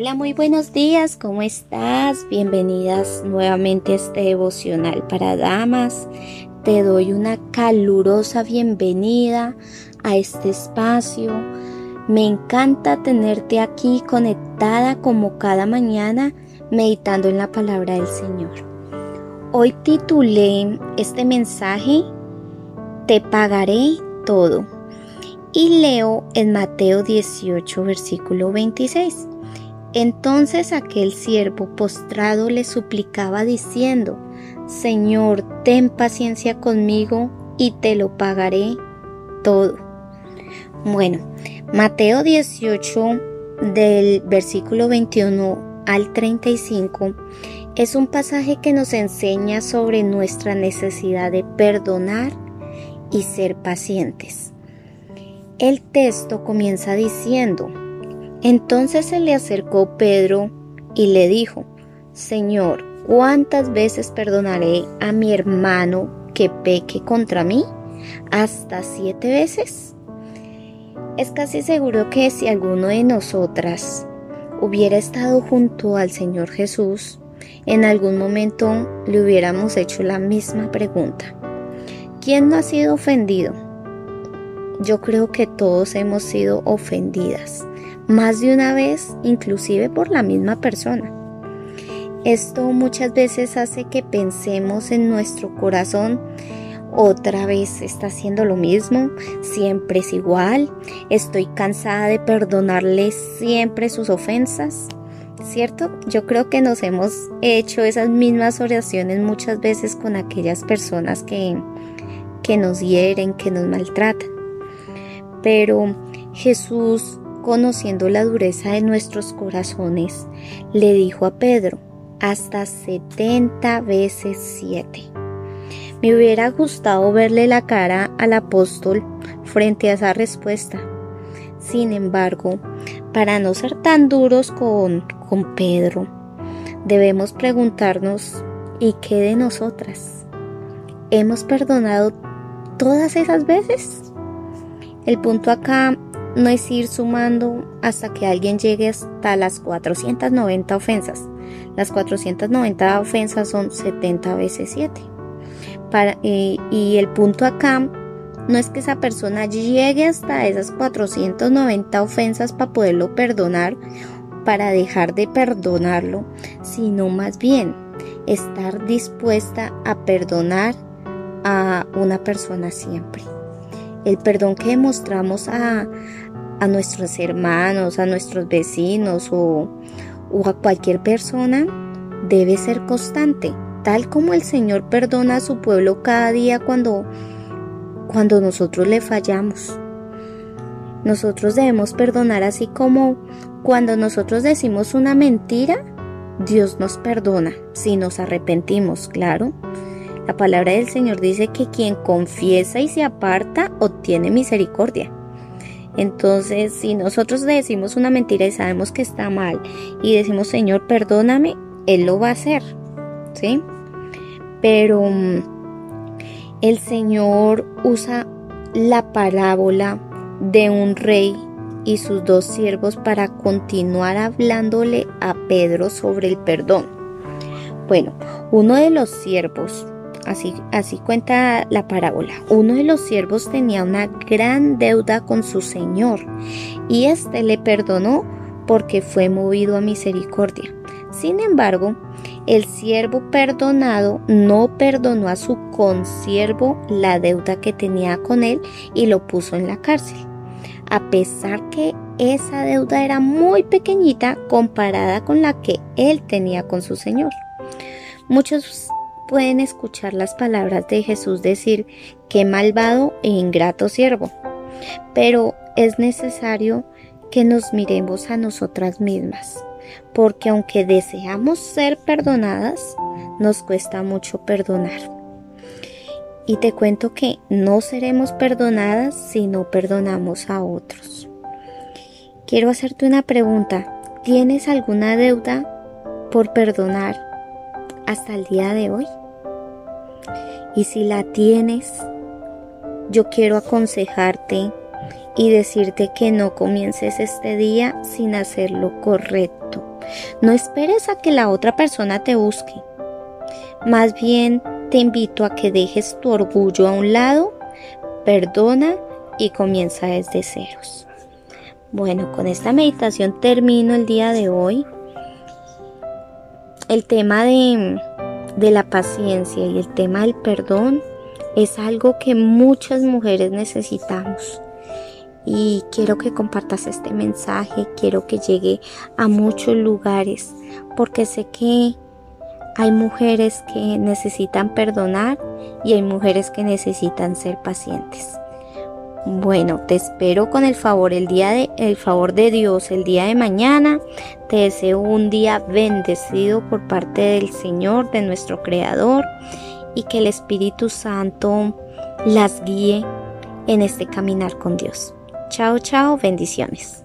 Hola, muy buenos días, ¿cómo estás? Bienvenidas nuevamente a este devocional para damas. Te doy una calurosa bienvenida a este espacio. Me encanta tenerte aquí conectada como cada mañana meditando en la palabra del Señor. Hoy titulé este mensaje Te pagaré todo. Y leo en Mateo 18, versículo 26. Entonces aquel siervo postrado le suplicaba diciendo, Señor, ten paciencia conmigo y te lo pagaré todo. Bueno, Mateo 18 del versículo 21 al 35 es un pasaje que nos enseña sobre nuestra necesidad de perdonar y ser pacientes. El texto comienza diciendo, entonces se le acercó Pedro y le dijo, Señor, ¿cuántas veces perdonaré a mi hermano que peque contra mí? ¿Hasta siete veces? Es casi seguro que si alguno de nosotras hubiera estado junto al Señor Jesús, en algún momento le hubiéramos hecho la misma pregunta. ¿Quién no ha sido ofendido? Yo creo que todos hemos sido ofendidas más de una vez, inclusive por la misma persona. Esto muchas veces hace que pensemos en nuestro corazón, otra vez está haciendo lo mismo, siempre es igual, estoy cansada de perdonarle siempre sus ofensas. ¿Cierto? Yo creo que nos hemos hecho esas mismas oraciones muchas veces con aquellas personas que, que nos hieren, que nos maltratan. Pero Jesús conociendo la dureza de nuestros corazones, le dijo a Pedro, hasta 70 veces 7. Me hubiera gustado verle la cara al apóstol frente a esa respuesta. Sin embargo, para no ser tan duros con, con Pedro, debemos preguntarnos, ¿y qué de nosotras? ¿Hemos perdonado todas esas veces? El punto acá no es ir sumando hasta que alguien llegue hasta las 490 ofensas. Las 490 ofensas son 70 veces 7. Para, eh, y el punto acá no es que esa persona llegue hasta esas 490 ofensas para poderlo perdonar, para dejar de perdonarlo, sino más bien estar dispuesta a perdonar a una persona siempre el perdón que demostramos a, nuestros hermanos, a nuestros vecinos o, o a cualquier persona debe ser constante, tal como el Señor perdona a su pueblo cada día cuando, cuando nosotros le fallamos. Nosotros debemos perdonar así como cuando nosotros decimos una mentira, Dios nos perdona si nos arrepentimos, claro. La palabra del Señor dice que quien confiesa y se aparta obtiene misericordia. Entonces, si nosotros decimos una mentira y sabemos que está mal y decimos, Señor, perdóname, Él lo va a hacer. ¿Sí? Pero mm, el Señor usa la parábola de un rey y sus dos siervos para continuar hablándole a Pedro sobre el perdón. Bueno, uno de los siervos Así, cuenta la parábola. Uno de los siervos tenía una gran deuda con su señor y éste le perdonó porque fue movido a misericordia. Sin embargo, el siervo perdonado no perdonó a su consiervo la deuda que tenía con él y lo puso en la cárcel. A pesar que esa deuda era muy pequeñita comparada con la que él tenía con su señor. Muchos pueden escuchar las palabras de Jesús decir, qué malvado e ingrato siervo. Pero es necesario que nos miremos a nosotras mismas, porque aunque deseamos ser perdonadas, nos cuesta mucho perdonar. Y te cuento que no seremos perdonadas si no perdonamos a otros. Quiero hacerte una pregunta. ¿Tienes alguna deuda por perdonar hasta el día de hoy? Y si la tienes, yo quiero aconsejarte y decirte que no comiences este día sin hacer lo correcto. No esperes a que la otra persona te busque. Más bien te invito a que dejes tu orgullo a un lado, perdona y comienza desde ceros. Bueno, con esta meditación termino el día de hoy. El tema de, de la paciencia y el tema del perdón es algo que muchas mujeres necesitamos. Y quiero que compartas este mensaje, quiero que llegue a muchos lugares, porque sé que hay mujeres que necesitan perdonar y hay mujeres que necesitan ser pacientes. Bueno, te espero con el favor el día de el favor de Dios el día de mañana. Te deseo un día bendecido por parte del Señor, de nuestro creador y que el Espíritu Santo las guíe en este caminar con Dios. Chao, chao, bendiciones.